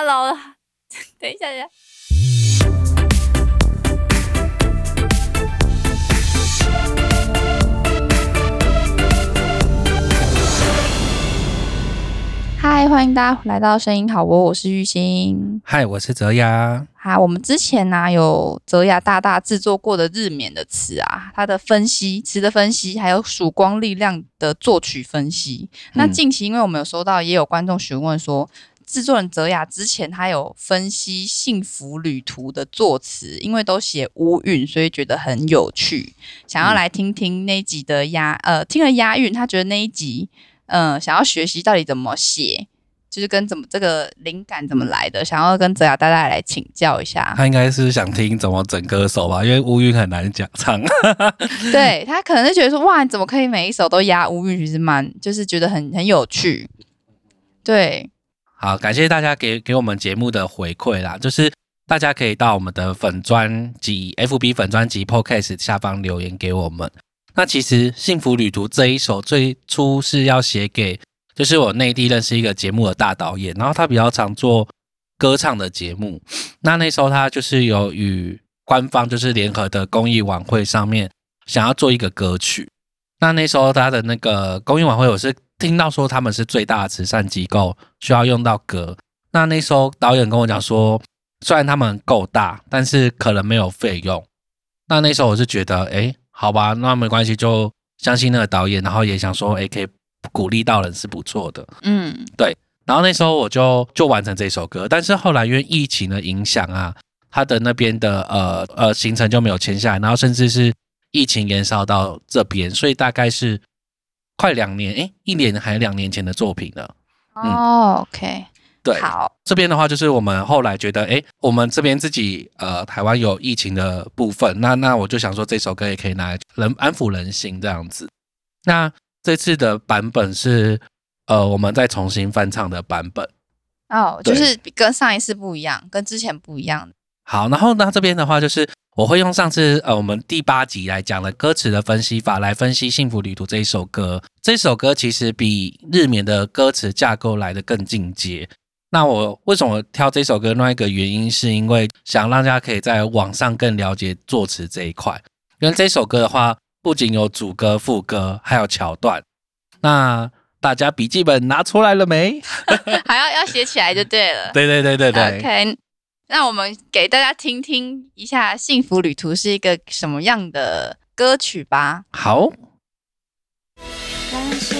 ，Hello，等一下，等一下。嗨，欢迎大家来到声音好窝，我是玉兴。嗨，我是泽雅。好，我们之前呢、有泽雅大大制作过的日冕的词啊，它的分析词的分析，还有曙光力量的作曲分析。那嗯近期因为我们有收到，也有观众询问说，制作人泽雅之前他有分析《幸福旅途》的作词，因为都写乌韵，所以觉得很有趣，想要来听听那一集的押呃，听了押韵，他觉得那一集呃想要学习到底怎么写。就是跟怎么这个灵感怎么来的，想要跟泽雅大大来请教一下。他应该是想听怎么整歌手吧，因为乌韵很难讲唱。对他可能是觉得说，哇，你怎么可以每一首都押乌韵，其实蛮就是觉得很很有趣。对，好，感谢大家给给我们节目的回馈啦，就是大家可以到我们的粉专及 FB 粉专及 Podcast 下方留言给我们。那其实《幸福旅途》这一首最初是要写给，就是我内地认识一个节目的大导演，然后他比较常做歌唱的节目。那那时候他就是有与官方就是联合的公益晚会上面想要做一个歌曲。那那时候他的那个公益晚会，我是听到说他们是最大的慈善机构，需要用到歌。那那时候导演跟我讲说，虽然他们够大，但是可能没有费用。那那时候我是觉得，哎，好吧，那没关系，就相信那个导演，然后也想说，哎，可以鼓励到人是不错的。嗯，对然后那时候我就就完成这首歌，但是后来因为疫情的影响啊，他的那边的呃呃行程就没有签下来，然后甚至是疫情延烧到这边，所以大概是快两年，诶，一年还两年前的作品了。哦，OK，对，好，这边的话就是我们后来觉得，哎，我们这边自己呃台湾有疫情的部分，那那我就想说这首歌也可以拿来人安抚人心这样子。那这次的版本是呃我们再重新翻唱的版本。哦，就是跟上一次不一样，跟之前不一样。好，然后呢，这边的话就是我会用上次呃我们第八集来讲的歌词的分析法来分析《幸福旅途》这一首歌。这首歌其实比日冕的歌词架构来的更进阶。那我为什么挑这首歌？另外一个原因是因为想让大家可以在网上更了解作词这一块。因为这首歌的话，不仅有主歌、副歌，还有桥段。那大家笔记本拿出来了没？还要要写起来就对了。对对对对对。OK，那我们给大家听听一下《幸福旅途》是一个什么样的歌曲吧。好，感谢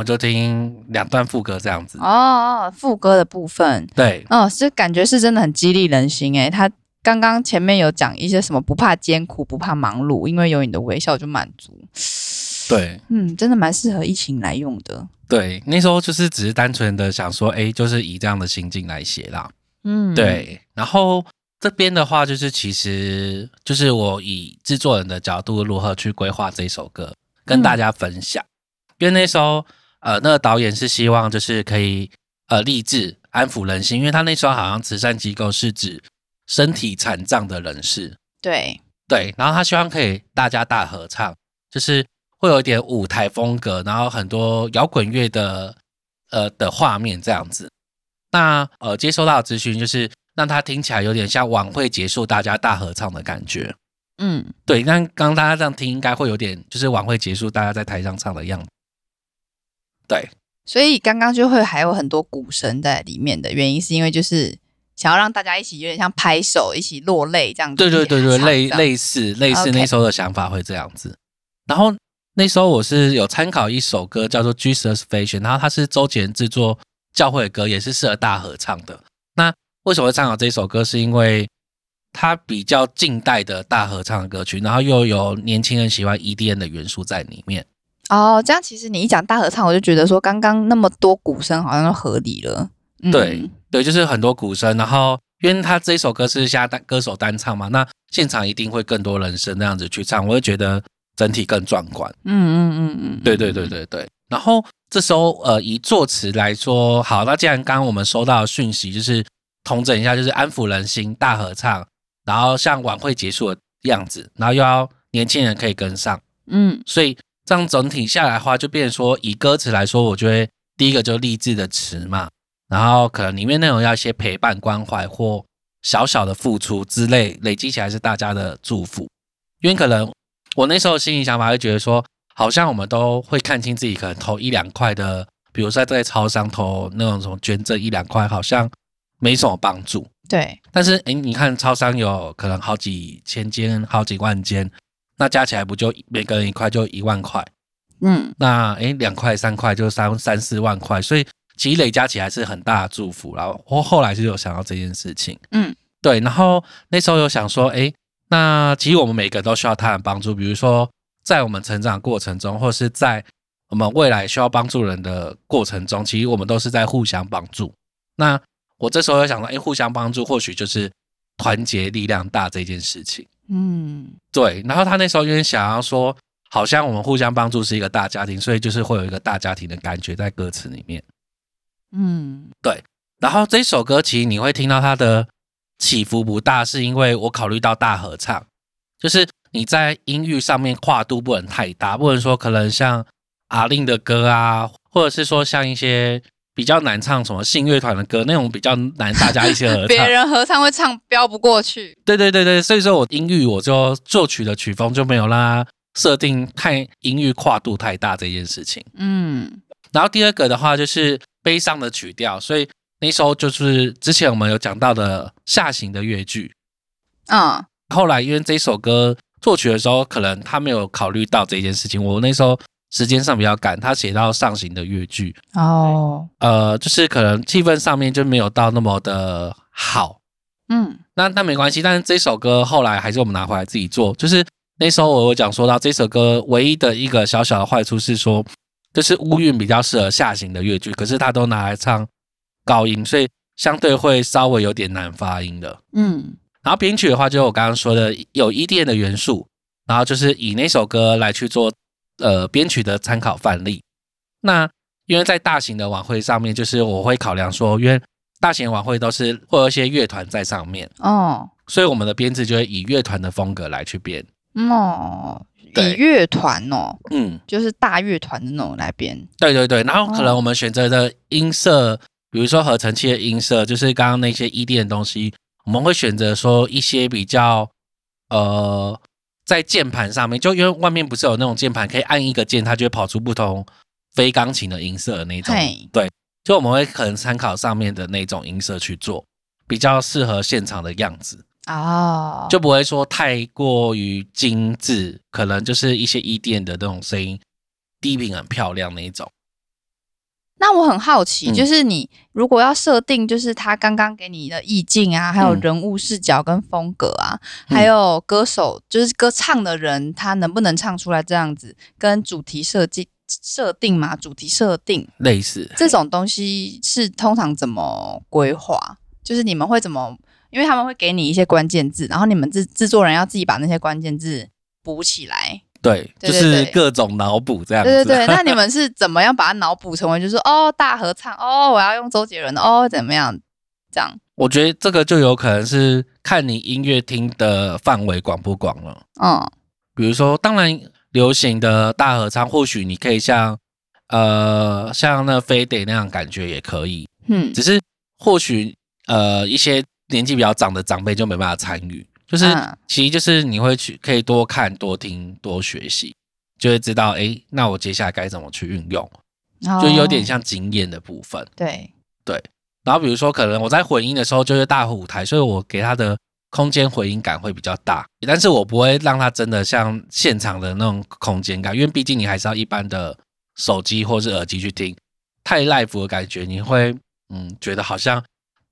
我就听两段副歌这样子。哦，副歌的部分，对，哦，是感觉是真的很激励人心诶。他刚刚前面有讲一些什么不怕艰苦，不怕忙碌，因为有你的微笑就满足。对，嗯，真的蛮适合疫情来用的。对，那时候就是只是单纯的想说，哎，就是以这样的心境来写啦。嗯，，对，然后这边的话，就是其实就是我以制作人的角度如何去规划这首歌，跟大家分享。因为那时候，呃，那个导演是希望就是可以呃励志安抚人心，因为他那时候好像慈善机构是指身体残障的人士，对，对，然后他希望可以大家大合唱，就是会有一点舞台风格，然后很多摇滚乐的呃的画面这样子。那呃接收到的资讯就是让他听起来有点像晚会结束大家大合唱的感觉。嗯，对，但刚刚大家这样听，应该会有点就是晚会结束大家在台上唱的样子。对所以刚刚就会还有很多鼓声在里面的原因，是因为就是想要让大家一起有点像拍手，一起落泪这样子。对对对对，类类类似类似那时候的想法会这样子。然后那时候我是有参考一首歌叫做《Jesus Fashion》，然后它是周杰伦制作教会的歌，也是适合大合唱的。那为什么会参考这首歌？是因为它比较近代的大合唱的歌曲，然后又有年轻人喜欢 EDM 的元素在里面。哦，这样其实你一讲大合唱，我就觉得说刚刚那么多鼓声好像都合理了。嗯对，对，就是很多鼓声，然后因为他这一首歌是下单歌手单唱嘛，那现场一定会更多人声那样子去唱，我会觉得整体更壮观。嗯嗯嗯嗯，对对对对对。然后这时候呃，以作词来说，好，那既然刚刚我们收到的讯息就是统整一下，就是安抚人心，大合唱，然后像晚会结束的样子，然后又要年轻人可以跟上，嗯所以这样整体下来的话，就变成说，以歌词来说，我觉得第一个就励志的词嘛，然后可能里面内容要一些陪伴、关怀或小小的付出之类，累积起来是大家的祝福。因为可能我那时候心里想法会觉得说，好像我们都会看清自己可能投一两块的，比如说在超商投那种什么捐赠一两块，好像没什么帮助。对，但是诶，你看超商有可能好几千间、好几万间，那加起来不就每个人一块就一万块？嗯那诶两块三块就三三四万块，所以其实累加起来是很大的祝福。然后我后来就有想到这件事情，嗯对，然后那时候有想说，诶，那其实我们每个人都需要他人帮助，比如说在我们成长过程中，或是在我们未来需要帮助人的过程中，其实我们都是在互相帮助。那我这时候有想到，诶，互相帮助或许就是团结力量大这件事情。嗯对，然后他那时候因为想要说，好像我们互相帮助是一个大家庭，所以就是会有一个大家庭的感觉在歌词里面。嗯对然后这首歌其实你会听到它的起伏不大，是因为我考虑到大合唱，就是你在音域上面跨度不能太大，不能说可能像阿令的歌啊，或者是说像一些比较难唱什么信乐团的歌那种比较难大家一起合唱别唱。人合唱会唱飙不过去。对对对对，所以说我音域我就作曲的曲风就没有让它设定太音域跨度太大这件事情。嗯然后第二个的话就是悲伤的曲调，所以那时候就是之前我们有讲到的下行的乐句。嗯后来因为这首歌作曲的时候，可能他没有考虑到这件事情，我那时候时间上比较赶，他写到上行的乐句，哦呃，就是可能气氛上面就没有到那么的好。嗯那那没关系，但是这首歌后来还是我们拿回来自己做。就是那时候我有讲说到这首歌唯一的一个小小的坏处是说，就是乌韵比较适合下行的乐句，可是他都拿来唱高音，所以相对会稍微有点难发音的。嗯然后编曲的话，就是我刚刚说的有 EDM 的元素，然后就是以那首歌来去做呃编曲的参考范例。那因为在大型的晚会上面，就是我会考量说，因为大型晚会都是会有一些乐团在上面。哦所以我们的编制就会以乐团的风格来去编。哦，以乐团哦，嗯，就是大乐团的那种来编。对对对。然后可能哦我们选择的音色，比如说合成器的音色，就是刚刚那些 ED 的东西，我们会选择说一些比较呃，在键盘上面，就因为外面不是有那种键盘，可以按一个键，它就会跑出不同非钢琴的音色的那种嘿。对，就我们会可能参考上面的那种音色去做，比较适合现场的样子。哦，就不会说太过于精致，可能就是一些 EDM 的那种声音，低频很漂亮那一种。那我很好奇，嗯就是你如果要设定，就是他刚刚给你的意境啊，还有嗯人物视角跟风格啊，嗯还有歌手，就是歌唱的人，他能不能唱出来这样子，跟主题设计设定嘛，主题设定类似，这种东西是通常怎么规划？就是你们会怎么？因为他们会给你一些关键字，然后你们制制作人要自己把那些关键字补起来。对，就是各种脑补这样子。对对对，那你 们是怎么样把它脑补成为，就是哦大合唱哦，我要用周杰伦的哦怎么样这样？我觉得这个就有可能是看你音乐厅的范围广不广了。嗯比如说，当然流行的大合唱，或许你可以像呃像那飞得那样感觉也可以，嗯只是或许呃一些年纪比较长的长辈就没办法参与，就是、嗯。其实就是你会去可以多看、多听、多学习，就会知道诶，那我接下来该怎么去运用，就有点哦像经验的部分。对。对，然后比如说可能我在混音的时候就是大舞台，所以我给他的空间回音感会比较大，但是我不会让它真的像现场的那种空间感，因为毕竟你还是要一般的手机或是耳机去听，太 live 的感觉你会嗯觉得好像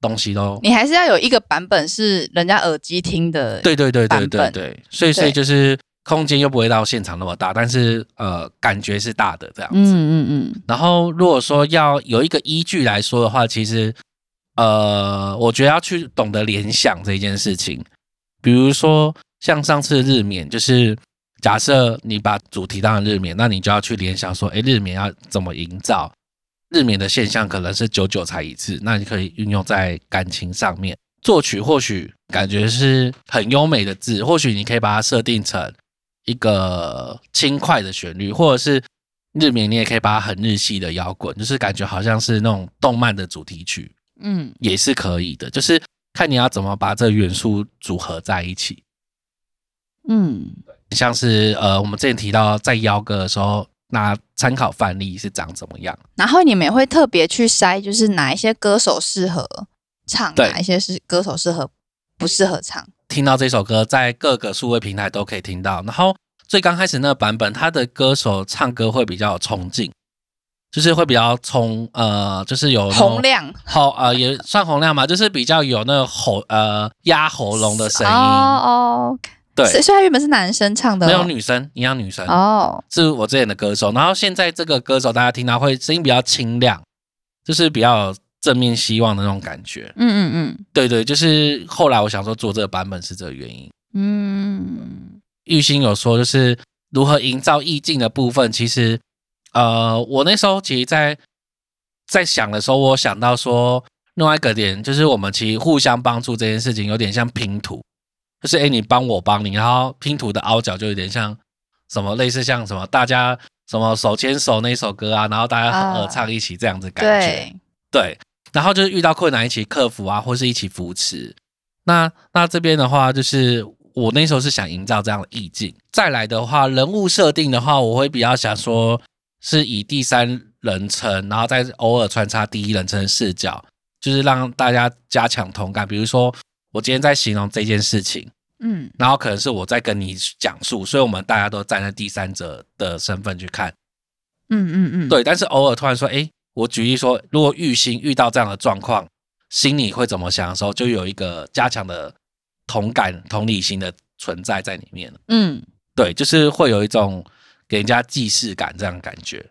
东西都你还是要有一个版本是人家耳机听的。对对对对对对，所以所以就是空间又不会到现场那么大，但是呃感觉是大的这样子。嗯嗯嗯，然后如果说要有一个依据来说的话，其实呃，我觉得要去懂得联想这一件事情。比如说像上次日冕，就是假设你把主题当成日冕，那你就要去联想说，诶，日冕要怎么营造？日冕的现象可能是久久才一次，那你可以运用在感情上面。作曲或许感觉是很优美的字，或许你可以把它设定成一个轻快的旋律，或者是日冕，你也可以把它很日系的摇滚，就是感觉好像是那种动漫的主题曲，嗯也是可以的。就是看你要怎么把这元素组合在一起。嗯像是呃，我们之前提到在邀歌的时候，拿参考范例是长怎么样？然后你们也会特别去筛，就是哪一些歌手适合唱，哪一些是歌手适合不适合唱。听到这首歌，在各个数位平台都可以听到。然后最刚开始那个版本，他的歌手唱歌会比较有冲劲，就是会比较冲，呃，就是有洪亮好呃也算洪亮嘛，就是比较有那个喉呃压喉咙的声音。哦哦，对，所以所以他原本是男生唱的、哦，没有女生，一样女生，哦，是我之前的歌手。然后现在这个歌手大家听到会声音比较清亮，就是比较有正面希望的那种感觉。嗯嗯嗯对对，就是后来我想说做这个版本是这个原因。嗯嗯玉兴有说，就是如何营造意境的部分，其实呃，我那时候其实在在想的时候，我想到说另外一个点，就是我们其实互相帮助这件事情，有点像拼图，就是诶，你帮我帮你，然后拼图的凹角就有点像什么类似像什么大家什么手牵手那首歌啊，然后大家啊合唱一起这样子感觉。对，对，然后就是遇到困难一起克服啊，或是一起扶持。那那这边的话，就是我那时候是想营造这样的意境。再来的话，人物设定的话，我会比较想说是以第三人称，然后再偶尔穿插第一人称的视角，就是让大家加强同感。比如说，我今天在形容这件事情，嗯然后可能是我在跟你讲述，所以我们大家都站在第三者的身份去看。嗯嗯嗯，对，但是偶尔突然说，诶，我举例说，如果玉心遇到这样的状况，心里会怎么想的时候，就有一个加强的同感、同理心的存在在里面了。嗯对，就是会有一种给人家既视感这样的感觉。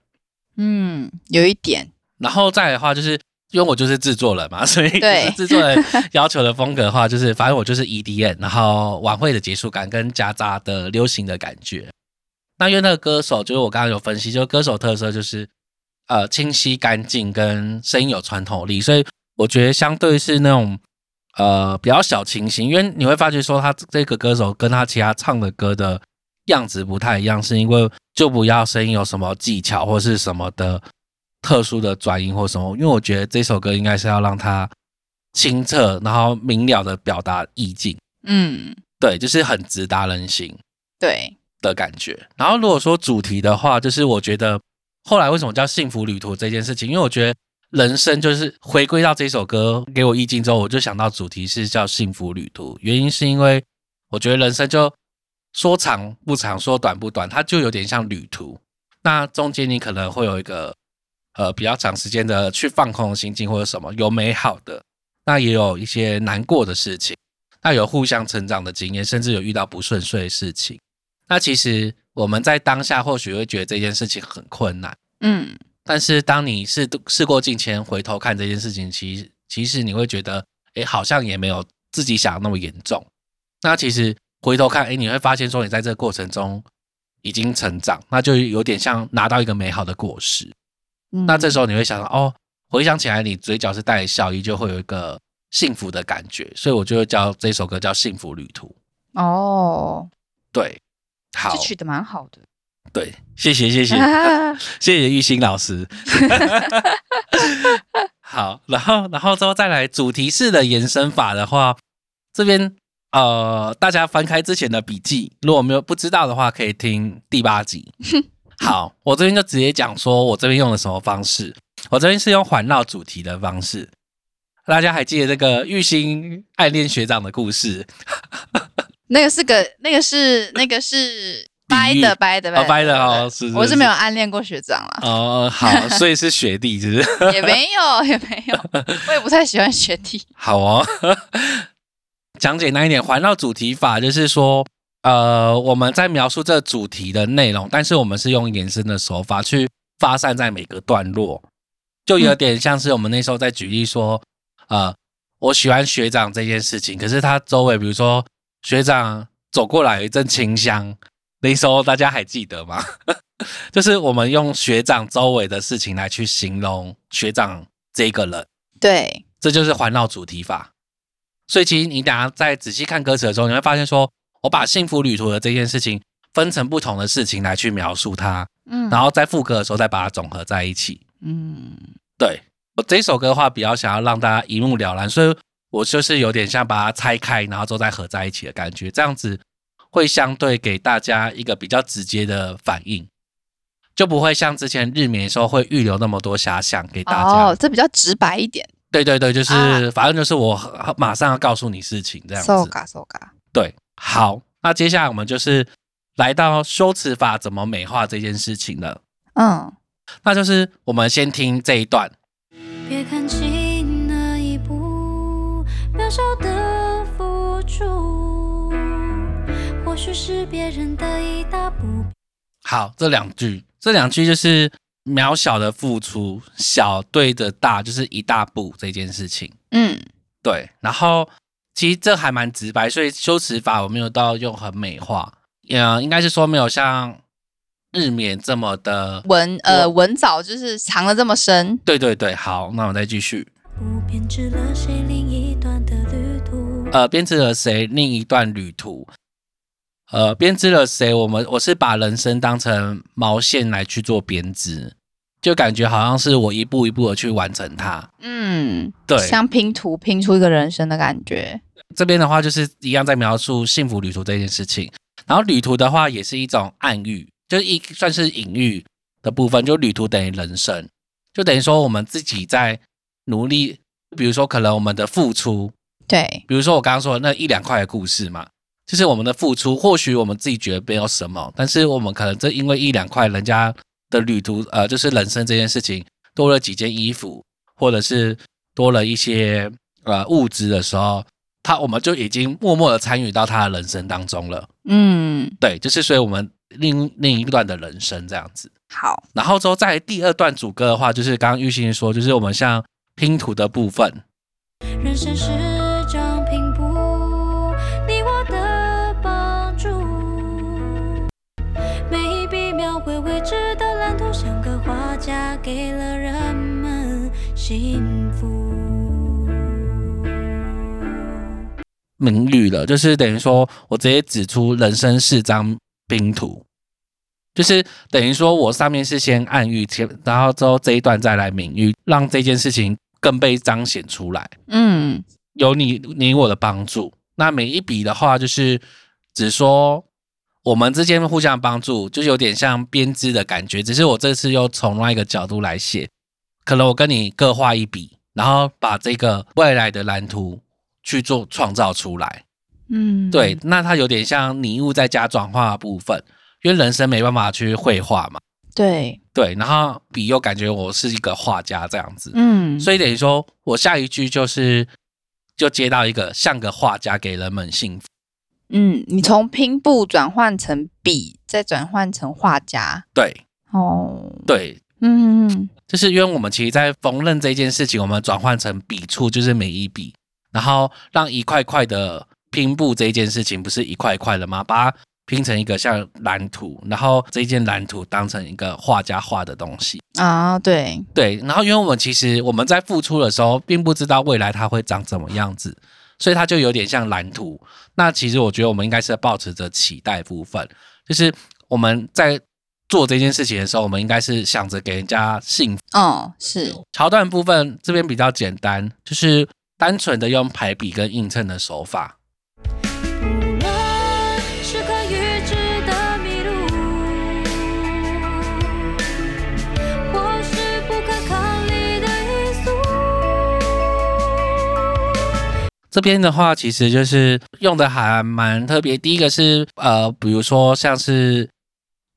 嗯，有一点，然后再来的话，就是因为我就是制作人嘛，所以制作人要求的风格的话，就是反正我就是 EDM，然后晚会的结束感跟夹杂的流行的感觉。那因为那个歌手，就是我刚刚有分析，就是歌手特色就是呃清晰干净跟声音有穿透力，所以我觉得相对是那种呃比较小清新，因为你会发觉说他这个歌手跟他其他唱的歌的样子不太一样，是因为就不要声音有什么技巧或是什么的特殊的转音或什么，因为我觉得这首歌应该是要让它清澈，然后明了的表达意境，嗯，对，就是很直达人心对，的感觉。然后如果说主题的话，就是我觉得后来为什么叫幸福旅途这件事情，因为我觉得人生就是回归到这首歌给我意境之后，我就想到主题是叫幸福旅途，原因是因为我觉得人生就说长不长，说短不短，它就有点像旅途。那中间你可能会有一个呃比较长时间的去放空的心境或者什么，有美好的，那也有一些难过的事情，那有互相成长的经验，甚至有遇到不顺遂的事情。那其实我们在当下或许会觉得这件事情很困难，嗯但是当你事事过境迁，回头看这件事情，其实其实你会觉得，哎，好像也没有自己想的那么严重。那其实回头看，哎，你会发现说你在这个过程中已经成长，那就有点像拿到一个美好的果实。嗯，那这时候你会想到，哦，回想起来，你嘴角是带着笑意，就会有一个幸福的感觉。所以我就会叫这首歌叫《幸福旅途》。哦，对，好这，取的蛮好的，对，谢谢谢谢 谢谢玉兴老师。好，然后然后之后再来主题式的延伸法的话，这边呃，大家翻开之前的笔记，如果没有不知道的话，可以听第八集。好，我这边就直接讲说我这边用了什么方式。我这边是用环绕主题的方式，大家还记得这个玉兴暗恋学长的故事？那个是个，那个是那个是掰的掰的哦，掰的对哦，是我是没有暗恋过学长了，哦，好，所以是学弟，是不是？也没有也没有，我也不太喜欢学弟。好哦，讲简单一点，环绕主题法就是说，呃，我们在描述这主题的内容，但是我们是用延伸的手法去发散在每个段落，就有点像是我们那时候在举例说，呃，我喜欢学长这件事情，可是他周围，比如说学长走过来有一阵清香，那时候大家还记得吗？就是我们用学长周围的事情来去形容学长这个人。对，这就是环绕主题法。所以其实你等下再仔细看歌词的时候，你会发现说，我把幸福旅途的这件事情分成不同的事情来去描述它，嗯然后在副歌的时候再把它总合在一起。嗯，对我这首歌的话，比较想要让大家一目了然，所以我就是有点像把它拆开，然后之后再合在一起的感觉，这样子会相对给大家一个比较直接的反应，就不会像之前日眠的时候会预留那么多遐想给大家。哦，这比较直白一点。对对对，就是、啊反正就是我马上要告诉你事情这样子。so 嘎 so 嘎，对，好，那接下来我们就是来到修辞法怎么美化这件事情了。嗯，那就是我们先听这一段，别看清那一步渺小的付出，或许是别人的一大步。好，这两句，这两句就是渺小的付出，小对着大就是一大步这件事情。嗯，对，然后其实这还蛮直白，所以修辞法我没有到用很美化，呃，应该是说没有像日冕这么的。文呃文藻就是藏的这么深。对对对，好，那我再继续。不编织了谁另一段的旅途。呃，编织了谁另一段旅途？呃，编织了谁？我们我是把人生当成毛线来去做编织，就感觉好像是我一步一步的去完成它。嗯，对像拼图拼出一个人生的感觉。这边的话就是一样在描述幸福旅途这件事情，然后旅途的话也是一种暗喻，就是一算是隐喻的部分，就旅途等于人生，就等于说我们自己在努力，比如说可能我们的付出，对，比如说我刚刚说的那一两块的故事嘛，就是我们的付出，或许我们自己觉得没有什么，但是我们可能这因为一两块人家的旅途，呃，就是人生这件事情多了几件衣服，或者是多了一些呃物质的时候，他我们就已经默默的参与到他的人生当中了。嗯，对，就是所以我们另另一段的人生这样子。好，然后之后在第二段主歌的话，就是刚刚玉兴说，就是我们像拼图的部分，人生是张拼布，你我的帮助。每一笔描绘未知的蓝图，像个画家，给了人们幸明喻了，就是等于说我直接指出人生是张拼图，就是等于说我上面是先暗喻，前然后之后这一段再来明喻，让这件事情更被彰显出来，嗯，有你你我的帮助。那每一笔的话，就是只说我们之间互相帮助，就是有点像编织的感觉，只是我这次又从另外一个角度来写，可能我跟你各画一笔，然后把这个未来的蓝图去做创造出来。嗯，对，，那它有点像拟物再加转化的部分，因为人生没办法去绘画嘛。对，对，然后笔又感觉我是一个画家这样子，嗯，所以等于说我下一句就是就接到一个像个画家给人们幸福。嗯，你从拼布转换成笔，再转换成画家。对。哦，对，嗯，就是因为我们其实，在缝纫这件事情，我们转换成笔触，就是每一笔，然后让一块块的拼布这一件事情，不是一块一块的吗？把它拼成一个像蓝图，然后这一件蓝图当成一个画家画的东西。啊，对，对，然后因为我们其实我们在付出的时候，并不知道未来它会长怎么样子，所以它就有点像蓝图。那其实我觉得我们应该是保持着期待部分，就是我们在做这件事情的时候，我们应该是想着给人家幸福。哦，是，桥段部分这边比较简单，就是单纯的用排比跟映衬的手法。无论是可预知的迷路，或是不可抗力的因素，这边的话，其实就是用的还蛮特别。第一个是呃，比如说像是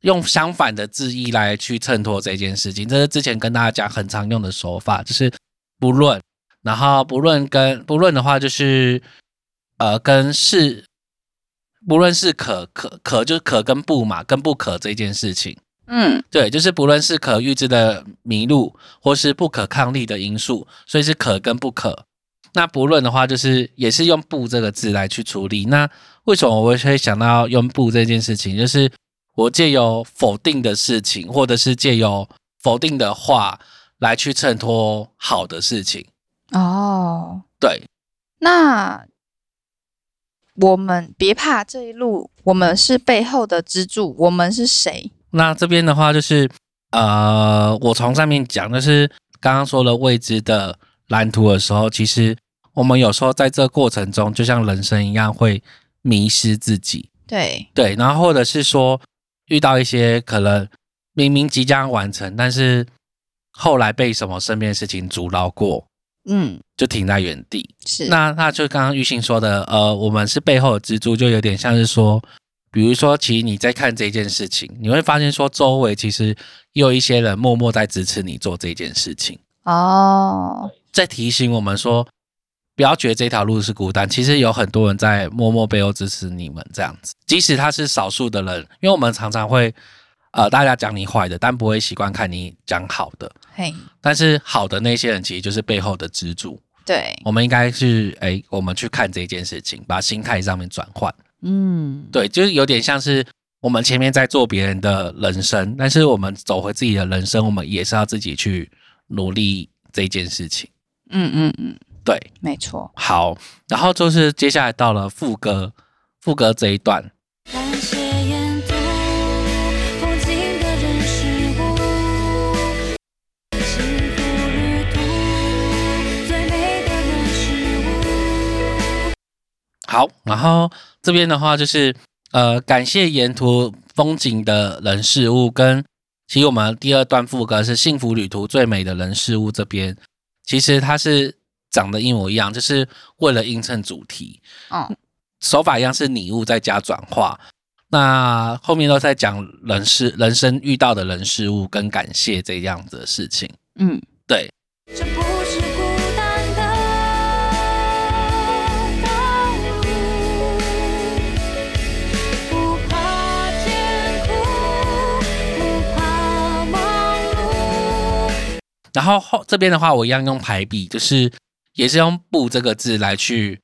用相反的字义来去衬托这件事情，这是之前跟大家讲很常用的手法，就是不论，然后不论跟不论的话，就是呃跟是，不论是可可可就是可跟不嘛，跟不可这件事情。嗯对，就是不论是可预知的迷路，或是不可抗力的因素，所以是可跟不可。那不论的话，就是也是用“不”这个字来去处理。那为什么我会想到用“不”这件事情？就是我借由否定的事情，或者是借由否定的话来去衬托好的事情。哦，对，那我们别怕这一路，我们是背后的支柱，我们是谁？那这边的话就是，呃，我从上面讲，就是刚刚说了未知的蓝图的时候，其实我们有时候在这过程中，就像人生一样，会迷失自己，对，对，然后或者是说遇到一些可能明明即将完成，但是后来被什么身边的事情阻挠过，嗯，就停在原地。是，那那就刚刚玉兴说的，呃，我们是背后的支柱，就有点像是说，比如说，其实你在看这件事情，你会发现说，周围其实也有一些人默默在支持你做这件事情，哦，在提醒我们说，不要觉得这条路是孤单，其实有很多人在默默背后支持你们这样子，即使他是少数的人，因为我们常常会，呃，大家讲你坏的，但不会习惯看你讲好的，嘿，但是好的那些人其实就是背后的支柱。对，我们应该是哎，我们去看这件事情，把心态上面转换。嗯，对，就是有点像是我们前面在做别人的人生，但是我们走回自己的人生，我们也是要自己去努力这件事情。嗯嗯嗯，对，没错，好，然后就是接下来到了副歌，副歌这一段，好，然后这边的话就是呃，感谢沿途风景的人事物，跟其实我们第二段副歌是幸福旅途最美的人事物这边，其实它是长得一模一样，就是为了映衬主题，嗯，手法一样是拟物再加转化。那后面都在讲人事人生遇到的人事物跟感谢这样子的事情，嗯，对，然后后这边的话，我一样用排比，就是也是用“不”这个字来去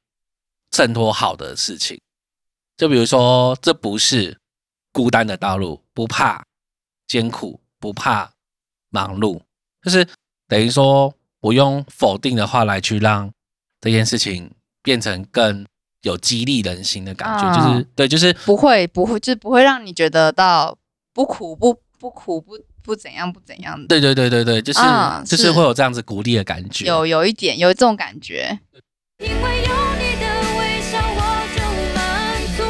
衬托好的事情。就比如说，这不是孤单的道路，不怕艰苦，不怕忙碌，就是等于说我用否定的话来去让这件事情变成更有激励人心的感觉，就是啊对，就是不会不会，就是不会让你觉得到不苦不不苦不不怎样不怎样的，对对对对对，就是、啊就是是会有这样子鼓励的感觉。有有一点有这种感觉，因为有你的微笑，我就满足。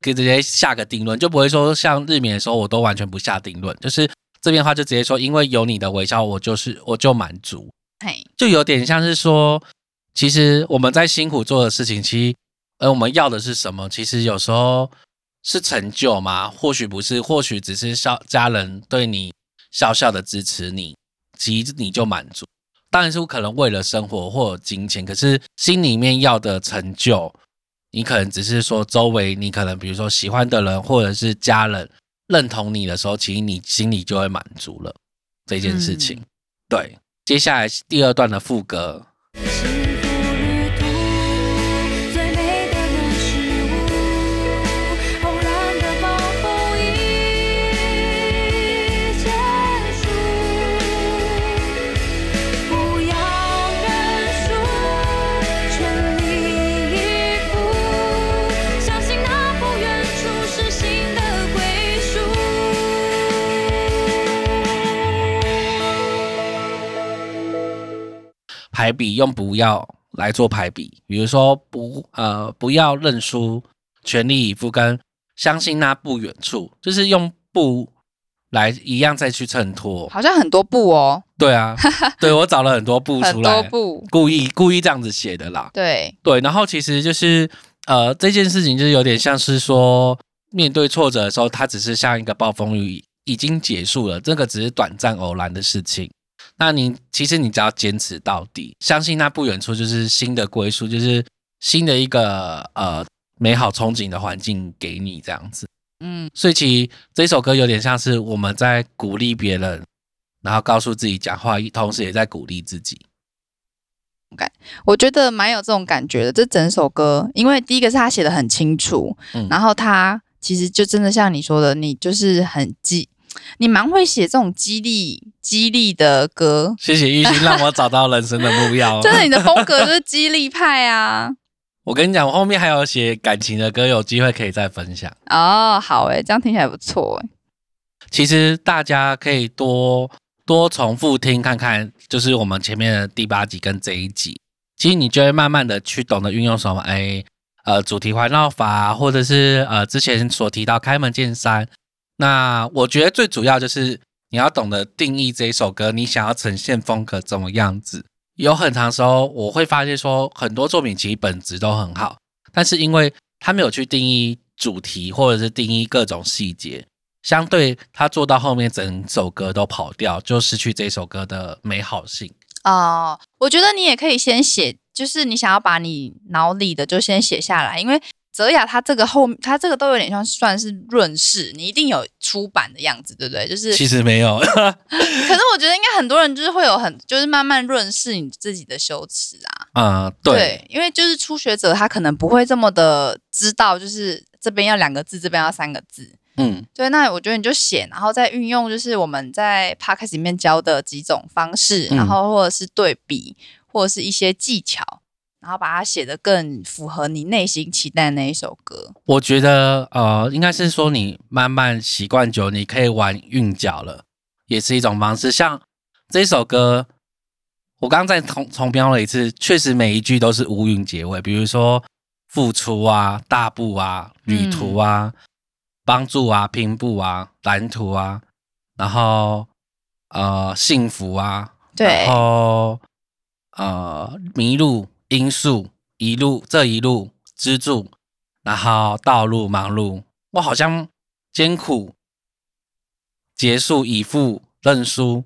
可以直接下个定论，就不会说像日冕的时候我都完全不下定论，就是这边的话就直接说，因为有你的微笑，我就是我就满足，嘿，就有点像是说，其实我们在辛苦做的事情，其实而我们要的是什么？其实有时候是成就吗，或许不是，或许只是笑家人对你笑笑的支持你，其实你就满足。当然是可能为了生活或者金钱，可是心里面要的成就，你可能只是说周围你可能比如说喜欢的人或者是家人认同你的时候，其实你心里就会满足了这件事情。对，接下来第二段的副歌，排比用不要来做排比，比如说不呃不要认输，全力以赴跟相信那不远处，就是用不来一样再去衬托。好像很多不哦，对啊，对我找了很多不出来，故意故意这样子写的啦。对，对，然后其实就是呃，这件事情就是有点像是说，面对挫折的时候，它只是像一个暴风雨已经结束了，这个只是短暂偶然的事情。那你其实你只要坚持到底，相信那不远处就是新的归宿，就是新的一个呃美好憧憬的环境给你这样子。嗯，所以其实这首歌有点像是我们在鼓励别人，然后告诉自己讲话，同时也在鼓励自己。我觉得蛮有这种感觉的。这整首歌，因为第一个是他写的很清楚，嗯然后他其实就真的像你说的，你就是很激，你蛮会写这种激励激励的歌，谢谢玉兴让我找到人生的目标。真的你的风格就是激励派啊。我跟你讲，我后面还有写感情的歌，有机会可以再分享。哦，好诶，这样听起来不错诶。其实大家可以多多重复听看看，就是我们前面的第八集跟这一集，其实你就会慢慢的去懂得运用什么，哎，呃，主题环绕法，或者是呃之前所提到开门见山。那我觉得最主要就是你要懂得定义这一首歌，你想要呈现风格怎么样子。有很长时候我会发现说，很多作品其实本质都很好，但是因为他没有去定义主题，或者是定义各种细节，相对他做到后面整首歌都跑调，就失去这首歌的美好性。哦，我觉得你也可以先写，就是你想要把你脑里的就先写下来，因为泽雅他这个后，他这个都有点像算是润饰，你一定有出版的样子，对不对？就是，其实没有，可是我觉得应该很多人就是会有很，就是慢慢润饰你自己的修辞啊。嗯，对，因为就是初学者他可能不会这么的知道，就是这边要两个字，这边要三个字。嗯，对，那我觉得你就写，然后再运用就是我们在 podcast 里面教的几种方式，嗯然后或者是对比，或者是一些技巧，然后把它写得更符合你内心期待那一首歌。我觉得呃，应该是说你慢慢习惯久，你可以玩韵脚了，也是一种方式。像这首歌，我刚刚再重重标了一次，确实每一句都是无韵结尾，比如说付出啊、大步啊、旅途啊、帮助啊、拼布啊、蓝图啊，然后呃幸福啊，对然后呃迷路因素一路这一路支柱，然后道路忙碌，我好像艰苦结束以赴认输，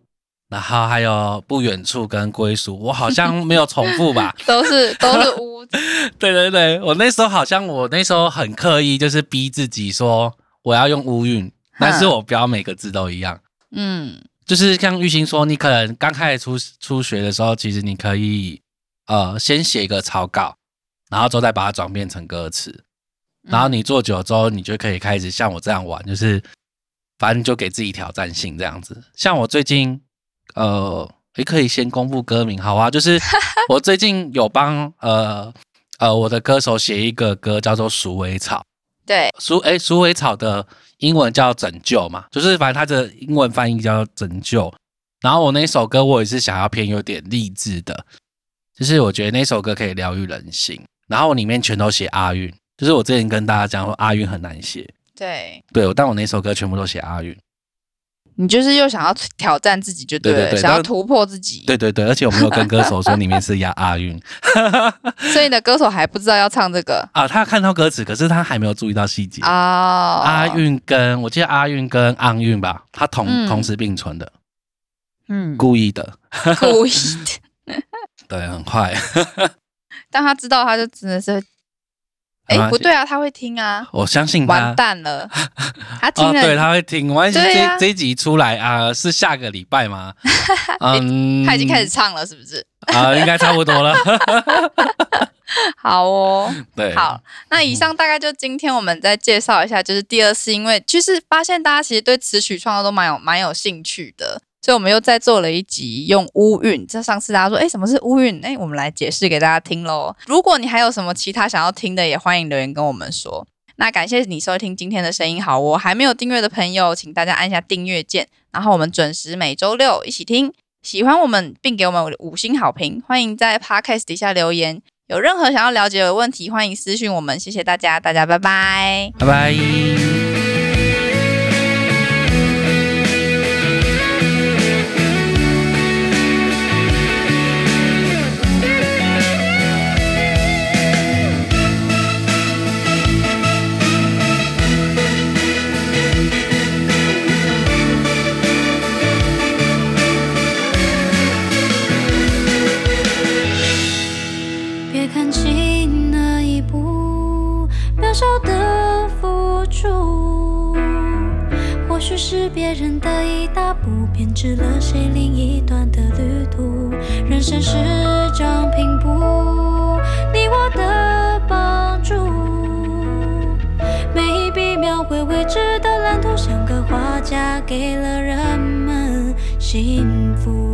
然后还有不远处跟归属，我好像没有重复吧？都是都是污，对对对，我那时候好像我那时候很刻意，就是逼自己说我要用乌韵，但是我不要每个字都一样。嗯。就是像玉兴说，你可能刚开始初初学的时候，其实你可以呃先写一个草稿，然后之后再把它转变成歌词，然后你做久了之后，你就可以开始像我这样玩，就是反正就给自己挑战性这样子。像我最近呃也可以先公布歌名，好啊，就是 我最近有帮呃呃我的歌手写一个歌，叫做《鼠尾草》。对，鼠诶，鼠尾草的英文叫拯救嘛，就是反正它的英文翻译叫拯救。然后我那首歌我也是想要偏有点励志的，就是我觉得那首歌可以疗愈人心。然后我里面全都写阿韵，就是我之前跟大家讲说阿韵很难写，对对，但我那首歌全部都写阿韵。你就是又想要挑战自己，就对了，对对对想要突破自己。对对对，而且我没有跟歌手说里面是押阿韵 所以你的歌手还不知道要唱这个啊，他看到歌词，可是他还没有注意到细节。啊。阿，韵跟我记得阿韵跟昂韵吧，他同、嗯同时并存的，嗯，故意的，故意的。对，很快。当他知道，他就只能是，哎、不对啊，他会听啊，我相信完。蛋了，他听哦，了，对，他会听。完这、这一集出来啊、是下个礼拜吗？嗯，他已经开始唱了，是不是？啊、应该差不多了。好哦，对，好，那以上大概就今天我们再介绍一下，就是第二次，因为就是发现大家其实对词曲创作都蛮有蛮有兴趣的，所以我们又再做了一集用乌韵。这上次大家说，哎，什么是乌韵？哎，我们来解释给大家听喽。如果你还有什么其他想要听的，也欢迎留言跟我们说。那感谢你收听今天的声音好我，还没有订阅的朋友，请大家按下订阅键，然后我们准时每周六一起听。喜欢我们并给我们五星好评，欢迎在 Podcast 底下留言。有任何想要了解的问题，欢迎私讯我们。谢谢大家，大家拜拜。拜拜。只是别人的一大步编织了谁另一段的旅途。人生是张平图你我的帮助。每一笔描绘未知的蓝图像个画家给了人们幸福。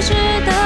值得